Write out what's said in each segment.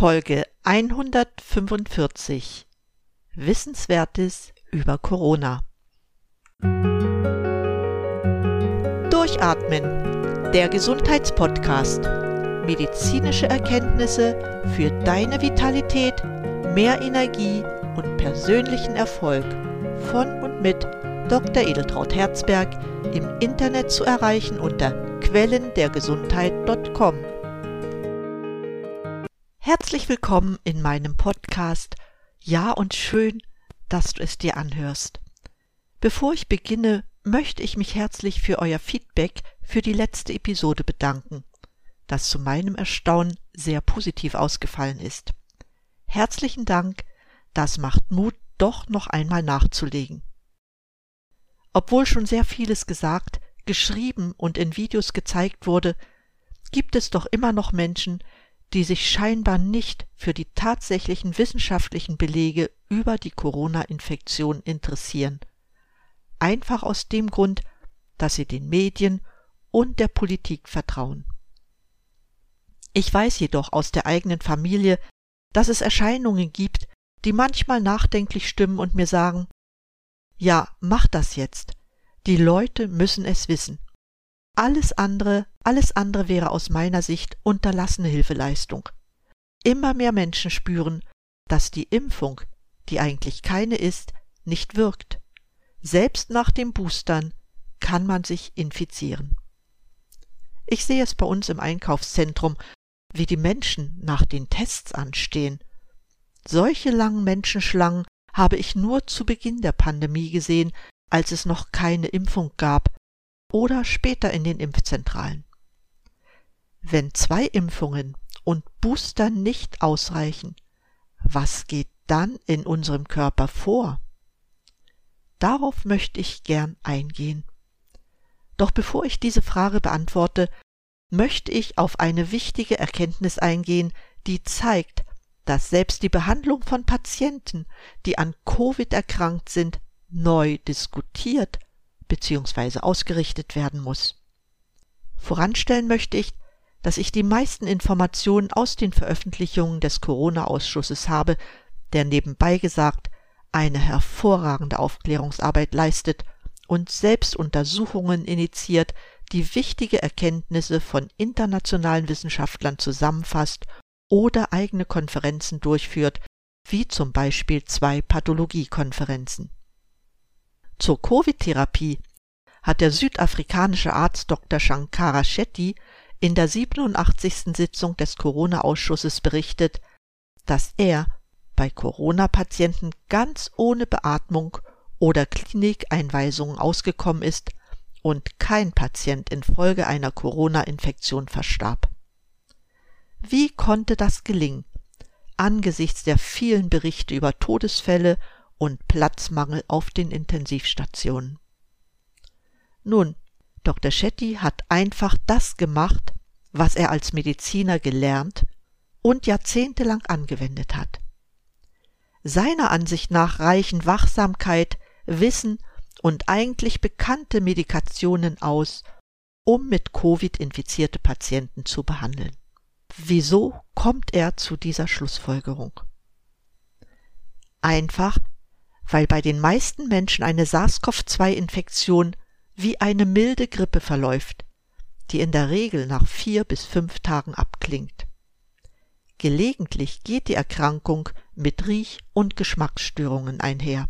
Folge 145 Wissenswertes über Corona. Durchatmen, der Gesundheitspodcast. Medizinische Erkenntnisse für deine Vitalität, mehr Energie und persönlichen Erfolg von und mit Dr. Edeltraut Herzberg im Internet zu erreichen unter quellendergesundheit.com. Herzlich willkommen in meinem Podcast. Ja und schön, dass du es dir anhörst. Bevor ich beginne, möchte ich mich herzlich für euer Feedback für die letzte Episode bedanken, das zu meinem Erstaunen sehr positiv ausgefallen ist. Herzlichen Dank, das macht Mut, doch noch einmal nachzulegen. Obwohl schon sehr vieles gesagt, geschrieben und in Videos gezeigt wurde, gibt es doch immer noch Menschen, die sich scheinbar nicht für die tatsächlichen wissenschaftlichen Belege über die Corona-Infektion interessieren. Einfach aus dem Grund, dass sie den Medien und der Politik vertrauen. Ich weiß jedoch aus der eigenen Familie, dass es Erscheinungen gibt, die manchmal nachdenklich stimmen und mir sagen, ja, mach das jetzt. Die Leute müssen es wissen. Alles andere, alles andere wäre aus meiner Sicht unterlassene Hilfeleistung. Immer mehr Menschen spüren, dass die Impfung, die eigentlich keine ist, nicht wirkt. Selbst nach dem Boostern kann man sich infizieren. Ich sehe es bei uns im Einkaufszentrum, wie die Menschen nach den Tests anstehen. Solche langen Menschenschlangen habe ich nur zu Beginn der Pandemie gesehen, als es noch keine Impfung gab oder später in den Impfzentralen. Wenn zwei Impfungen und Booster nicht ausreichen, was geht dann in unserem Körper vor? Darauf möchte ich gern eingehen. Doch bevor ich diese Frage beantworte, möchte ich auf eine wichtige Erkenntnis eingehen, die zeigt, dass selbst die Behandlung von Patienten, die an Covid erkrankt sind, neu diskutiert bzw. ausgerichtet werden muss. Voranstellen möchte ich, dass ich die meisten Informationen aus den Veröffentlichungen des Corona-Ausschusses habe, der nebenbei gesagt eine hervorragende Aufklärungsarbeit leistet und selbst Untersuchungen initiiert, die wichtige Erkenntnisse von internationalen Wissenschaftlern zusammenfasst oder eigene Konferenzen durchführt, wie zum Beispiel zwei Pathologiekonferenzen. Zur Covid-Therapie hat der südafrikanische Arzt Dr. Shankara Shetty in der 87. Sitzung des Corona-Ausschusses berichtet, dass er bei Corona-Patienten ganz ohne Beatmung oder Klinikeinweisungen ausgekommen ist und kein Patient infolge einer Corona-Infektion verstarb. Wie konnte das gelingen, angesichts der vielen Berichte über Todesfälle und Platzmangel auf den Intensivstationen. Nun, Dr. Shetty hat einfach das gemacht, was er als Mediziner gelernt und jahrzehntelang angewendet hat. Seiner Ansicht nach reichen Wachsamkeit, Wissen und eigentlich bekannte Medikationen aus, um mit Covid infizierte Patienten zu behandeln. Wieso kommt er zu dieser Schlussfolgerung? Einfach, weil bei den meisten Menschen eine SARS-CoV-2-Infektion wie eine milde Grippe verläuft, die in der Regel nach vier bis fünf Tagen abklingt. Gelegentlich geht die Erkrankung mit Riech- und Geschmacksstörungen einher.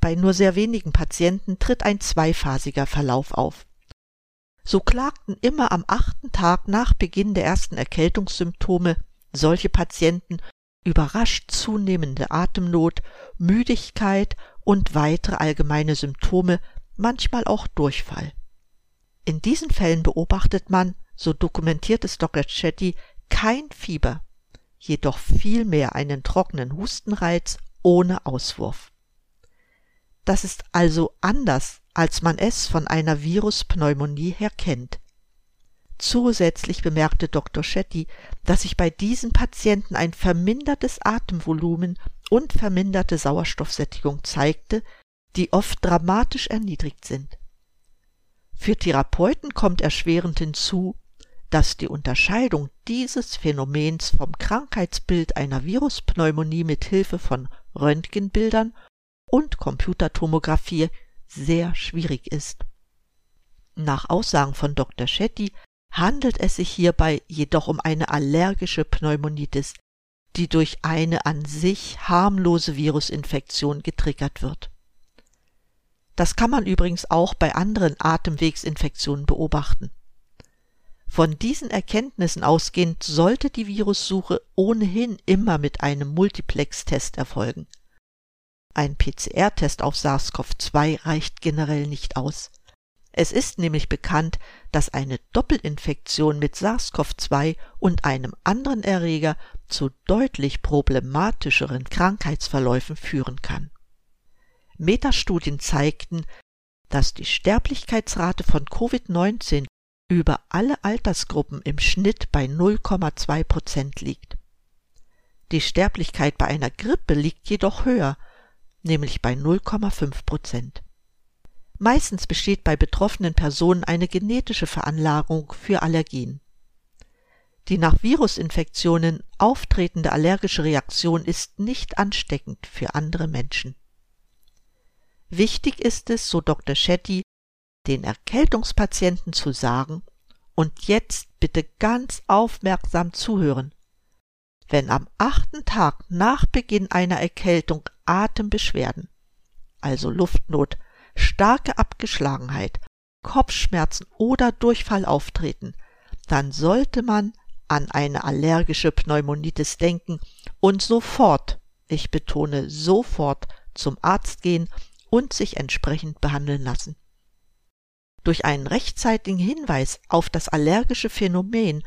Bei nur sehr wenigen Patienten tritt ein zweiphasiger Verlauf auf. So klagten immer am achten Tag nach Beginn der ersten Erkältungssymptome solche Patienten überrascht zunehmende Atemnot, Müdigkeit und weitere allgemeine Symptome, manchmal auch Durchfall. In diesen Fällen beobachtet man, so dokumentiert es Dr. Chetty, kein Fieber, jedoch vielmehr einen trockenen Hustenreiz ohne Auswurf. Das ist also anders, als man es von einer Viruspneumonie her kennt. Zusätzlich bemerkte Dr. Shetty, dass sich bei diesen Patienten ein vermindertes Atemvolumen und verminderte Sauerstoffsättigung zeigte, die oft dramatisch erniedrigt sind. Für Therapeuten kommt erschwerend hinzu, dass die Unterscheidung dieses Phänomens vom Krankheitsbild einer Viruspneumonie mit Hilfe von Röntgenbildern und Computertomographie sehr schwierig ist. Nach Aussagen von Dr. Shetty handelt es sich hierbei jedoch um eine allergische Pneumonitis, die durch eine an sich harmlose Virusinfektion getriggert wird. Das kann man übrigens auch bei anderen Atemwegsinfektionen beobachten. Von diesen Erkenntnissen ausgehend sollte die Virussuche ohnehin immer mit einem Multiplex-Test erfolgen. Ein PCR-Test auf SARS-CoV-2 reicht generell nicht aus. Es ist nämlich bekannt, dass eine Doppelinfektion mit SARS-CoV-2 und einem anderen Erreger zu deutlich problematischeren Krankheitsverläufen führen kann. Metastudien zeigten, dass die Sterblichkeitsrate von Covid-19 über alle Altersgruppen im Schnitt bei 0,2 Prozent liegt. Die Sterblichkeit bei einer Grippe liegt jedoch höher, nämlich bei 0,5 Prozent. Meistens besteht bei betroffenen Personen eine genetische Veranlagung für Allergien. Die nach Virusinfektionen auftretende allergische Reaktion ist nicht ansteckend für andere Menschen. Wichtig ist es, so Dr. Shetty, den Erkältungspatienten zu sagen, und jetzt bitte ganz aufmerksam zuhören. Wenn am achten Tag nach Beginn einer Erkältung Atembeschwerden, also Luftnot, starke Abgeschlagenheit, Kopfschmerzen oder Durchfall auftreten, dann sollte man an eine allergische Pneumonitis denken und sofort, ich betone sofort, zum Arzt gehen und sich entsprechend behandeln lassen. Durch einen rechtzeitigen Hinweis auf das allergische Phänomen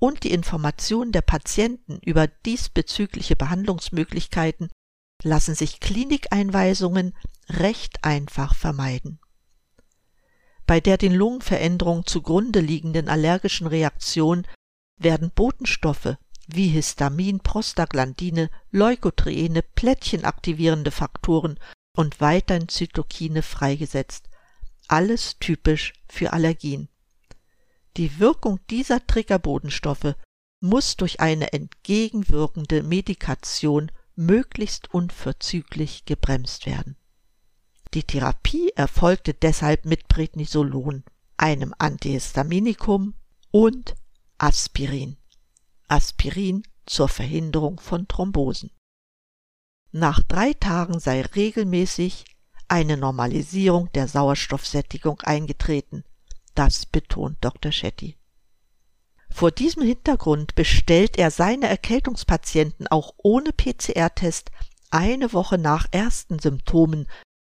und die Information der Patienten über diesbezügliche Behandlungsmöglichkeiten lassen sich Klinikeinweisungen recht einfach vermeiden. Bei der den Lungenveränderungen zugrunde liegenden allergischen Reaktion werden Botenstoffe wie Histamin, Prostaglandine, Leukotriene, plättchenaktivierende Faktoren und weiterhin Zytokine freigesetzt, alles typisch für Allergien. Die Wirkung dieser Triggerbodenstoffe muss durch eine entgegenwirkende Medikation möglichst unverzüglich gebremst werden. Die Therapie erfolgte deshalb mit Prednisolon, einem Antihistaminikum und Aspirin. Aspirin zur Verhinderung von Thrombosen. Nach drei Tagen sei regelmäßig eine Normalisierung der Sauerstoffsättigung eingetreten. Das betont Dr. Shetty. Vor diesem Hintergrund bestellt er seine Erkältungspatienten auch ohne PCR-Test eine Woche nach ersten Symptomen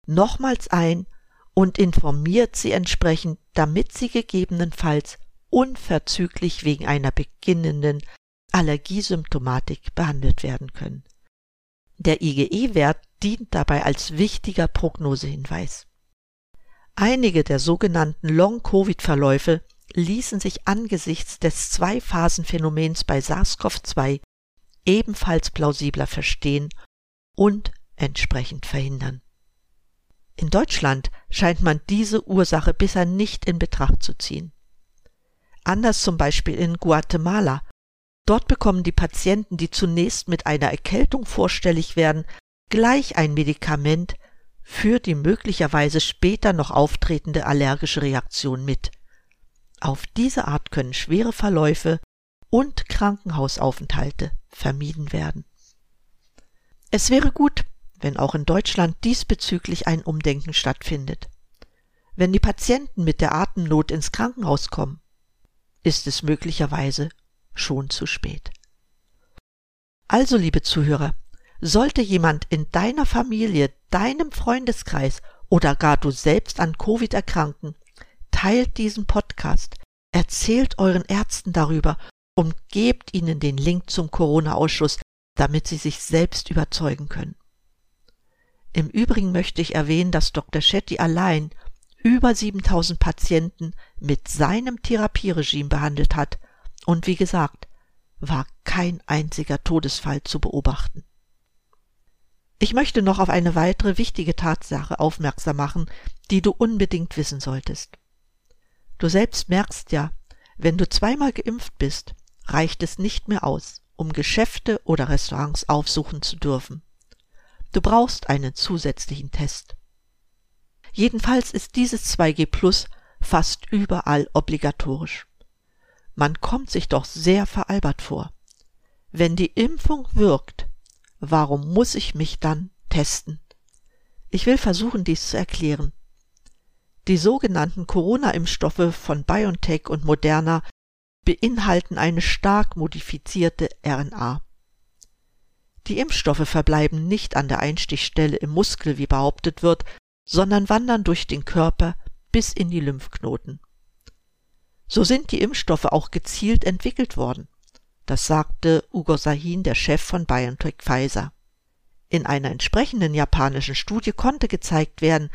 nochmals ein und informiert sie entsprechend, damit sie gegebenenfalls unverzüglich wegen einer beginnenden Allergiesymptomatik behandelt werden können. Der IgE-Wert dient dabei als wichtiger Prognosehinweis. Einige der sogenannten Long-Covid-Verläufe ließen sich angesichts des Zwei-Phasen-Phänomens bei SARS-CoV-2 ebenfalls plausibler verstehen und entsprechend verhindern. In Deutschland scheint man diese Ursache bisher nicht in Betracht zu ziehen. Anders zum Beispiel in Guatemala. Dort bekommen die Patienten, die zunächst mit einer Erkältung vorstellig werden, gleich ein Medikament für die möglicherweise später noch auftretende allergische Reaktion mit. Auf diese Art können schwere Verläufe und Krankenhausaufenthalte vermieden werden. Es wäre gut, wenn auch in Deutschland diesbezüglich ein Umdenken stattfindet. Wenn die Patienten mit der Atemnot ins Krankenhaus kommen, ist es möglicherweise schon zu spät. Also, liebe Zuhörer, sollte jemand in deiner Familie, deinem Freundeskreis oder gar du selbst an Covid erkranken, teilt diesen Podcast, erzählt euren Ärzten darüber und gebt ihnen den Link zum Corona-Ausschuss, damit sie sich selbst überzeugen können. Im Übrigen möchte ich erwähnen, dass Dr. Shetty allein über 7000 Patienten mit seinem Therapieregime behandelt hat und wie gesagt, war kein einziger Todesfall zu beobachten. Ich möchte noch auf eine weitere wichtige Tatsache aufmerksam machen, die du unbedingt wissen solltest. Du selbst merkst ja, Wenn du zweimal geimpft bist, reicht es nicht mehr aus, um Geschäfte oder Restaurants aufsuchen zu dürfen. Du brauchst einen zusätzlichen Test. Jedenfalls ist dieses 2G Plus fast überall obligatorisch. Man kommt sich doch sehr veralbert vor. Wenn die Impfung wirkt, warum muss ich mich dann testen? Ich will versuchen, dies zu erklären. Die sogenannten Corona-Impfstoffe von BioNTech und Moderna beinhalten eine stark modifizierte RNA. Die Impfstoffe verbleiben nicht an der Einstichstelle im Muskel, wie behauptet wird, sondern wandern durch den Körper bis in die Lymphknoten. So sind die Impfstoffe auch gezielt entwickelt worden. Das sagte Ugo Sahin, der Chef von BioNTech Pfizer. In einer entsprechenden japanischen Studie konnte gezeigt werden,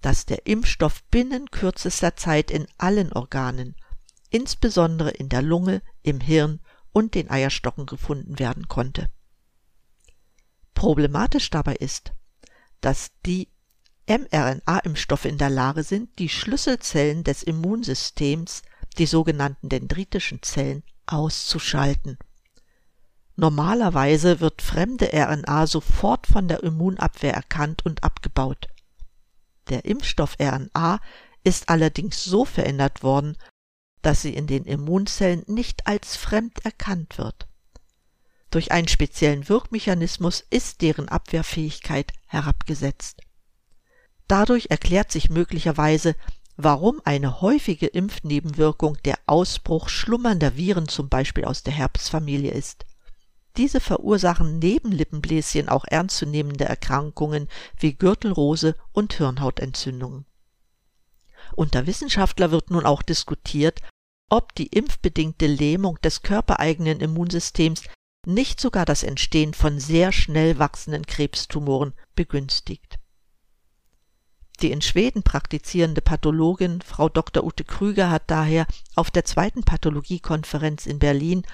dass der Impfstoff binnen kürzester Zeit in allen Organen, insbesondere in der Lunge, im Hirn und den Eierstocken gefunden werden konnte. Problematisch dabei ist, dass die mRNA-Impfstoffe in der Lage sind, die Schlüsselzellen des Immunsystems, die sogenannten dendritischen Zellen, auszuschalten. Normalerweise wird fremde RNA sofort von der Immunabwehr erkannt und abgebaut. Der Impfstoff RNA ist allerdings so verändert worden, dass sie in den Immunzellen nicht als fremd erkannt wird. Durch einen speziellen Wirkmechanismus ist deren Abwehrfähigkeit herabgesetzt. Dadurch erklärt sich möglicherweise, warum eine häufige Impfnebenwirkung der Ausbruch schlummernder Viren zum Beispiel aus der Herpesfamilie ist. Diese verursachen neben Lippenbläschen auch ernstzunehmende Erkrankungen wie Gürtelrose und Hirnhautentzündungen. Unter Wissenschaftler wird nun auch diskutiert, ob die impfbedingte Lähmung des körpereigenen Immunsystems nicht sogar das Entstehen von sehr schnell wachsenden Krebstumoren begünstigt. Die in Schweden praktizierende Pathologin Frau Dr. Ute Krüger hat daher auf der zweiten Pathologiekonferenz in Berlin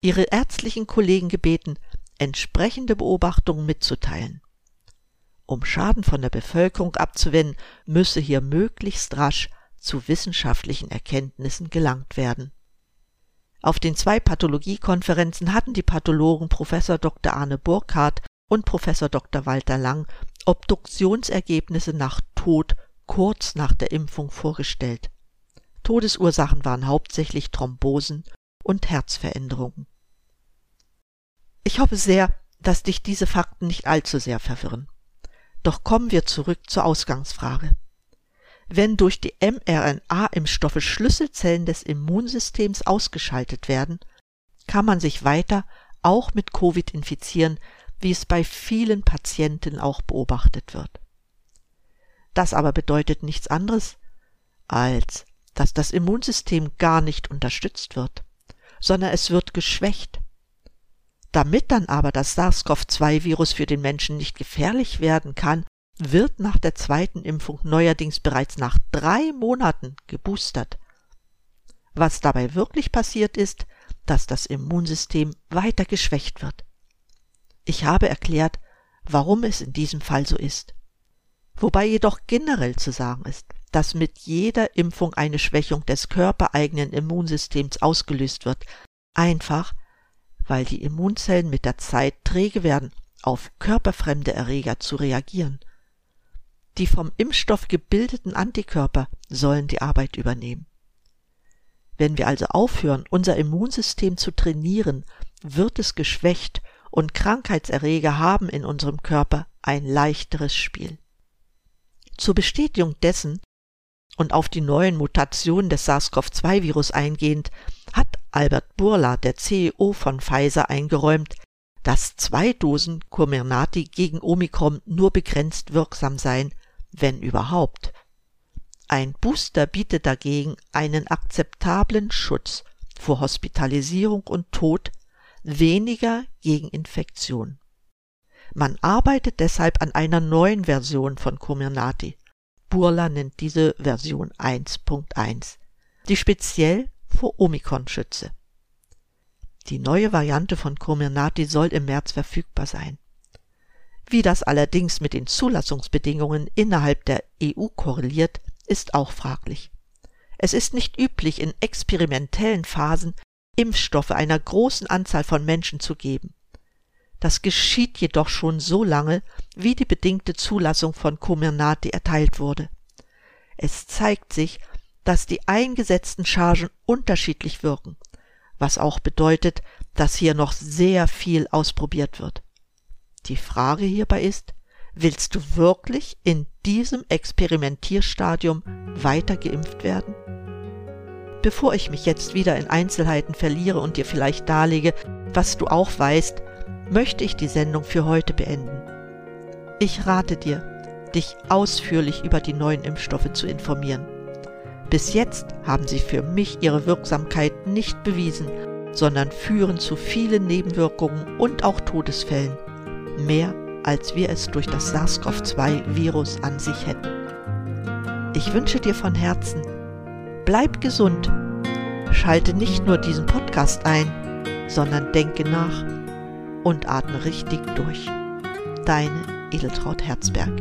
ihre ärztlichen Kollegen gebeten, entsprechende Beobachtungen mitzuteilen. Um Schaden von der Bevölkerung abzuwenden, müsse hier möglichst rasch zu wissenschaftlichen Erkenntnissen gelangt werden. Auf den zwei Pathologiekonferenzen hatten die Pathologen Professor Dr. Arne Burkhardt und Professor Dr. Walter Lang Obduktionsergebnisse nach Tod kurz nach der Impfung vorgestellt. Todesursachen waren hauptsächlich Thrombosen und Herzveränderungen. Ich hoffe sehr, dass dich diese Fakten nicht allzu sehr verwirren. Doch kommen wir zurück zur Ausgangsfrage. Wenn durch die mRNA-Impfstoffe Schlüsselzellen des Immunsystems ausgeschaltet werden, kann man sich weiter auch mit Covid infizieren, wie es bei vielen Patienten auch beobachtet wird. Das aber bedeutet nichts anderes, als dass das Immunsystem gar nicht unterstützt wird sondern es wird geschwächt. Damit dann aber das SARS-CoV-2-Virus für den Menschen nicht gefährlich werden kann, wird nach der zweiten Impfung neuerdings bereits nach drei Monaten geboostert. Was dabei wirklich passiert ist, dass das Immunsystem weiter geschwächt wird. Ich habe erklärt, warum es in diesem Fall so ist. Wobei jedoch generell zu sagen ist, dass mit jeder Impfung eine Schwächung des körpereigenen Immunsystems ausgelöst wird, einfach weil die Immunzellen mit der Zeit träge werden, auf körperfremde Erreger zu reagieren. Die vom Impfstoff gebildeten Antikörper sollen die Arbeit übernehmen. Wenn wir also aufhören, unser Immunsystem zu trainieren, wird es geschwächt und Krankheitserreger haben in unserem Körper ein leichteres Spiel. Zur Bestätigung dessen und auf die neuen Mutationen des SARS-CoV-2-Virus eingehend, hat Albert Burla, der CEO von Pfizer, eingeräumt, dass zwei Dosen Comirnaty gegen Omikron nur begrenzt wirksam seien, wenn überhaupt. Ein Booster bietet dagegen einen akzeptablen Schutz vor Hospitalisierung und Tod, weniger gegen Infektion. Man arbeitet deshalb an einer neuen Version von Comirnaty. Burla nennt diese Version 1.1, die speziell vor Omikron schütze. Die neue Variante von Comirnaty soll im März verfügbar sein. Wie das allerdings mit den Zulassungsbedingungen innerhalb der EU korreliert, ist auch fraglich. Es ist nicht üblich, in experimentellen Phasen Impfstoffe einer großen Anzahl von Menschen zu geben. Das geschieht jedoch schon so lange, wie die bedingte Zulassung von Comirnaty erteilt wurde. Es zeigt sich, dass die eingesetzten Chargen unterschiedlich wirken, was auch bedeutet, dass hier noch sehr viel ausprobiert wird. Die Frage hierbei ist, willst du wirklich in diesem Experimentierstadium weiter geimpft werden? Bevor ich mich jetzt wieder in Einzelheiten verliere und dir vielleicht darlege, was du auch weißt, möchte ich die Sendung für heute beenden. Ich rate dir, dich ausführlich über die neuen Impfstoffe zu informieren. Bis jetzt haben sie für mich ihre Wirksamkeit nicht bewiesen, sondern führen zu vielen Nebenwirkungen und auch Todesfällen, mehr als wir es durch das SARS-CoV-2-Virus an sich hätten. Ich wünsche dir von Herzen, bleib gesund, schalte nicht nur diesen Podcast ein, sondern denke nach und atme richtig durch. Deine Edeltraut Herzberg.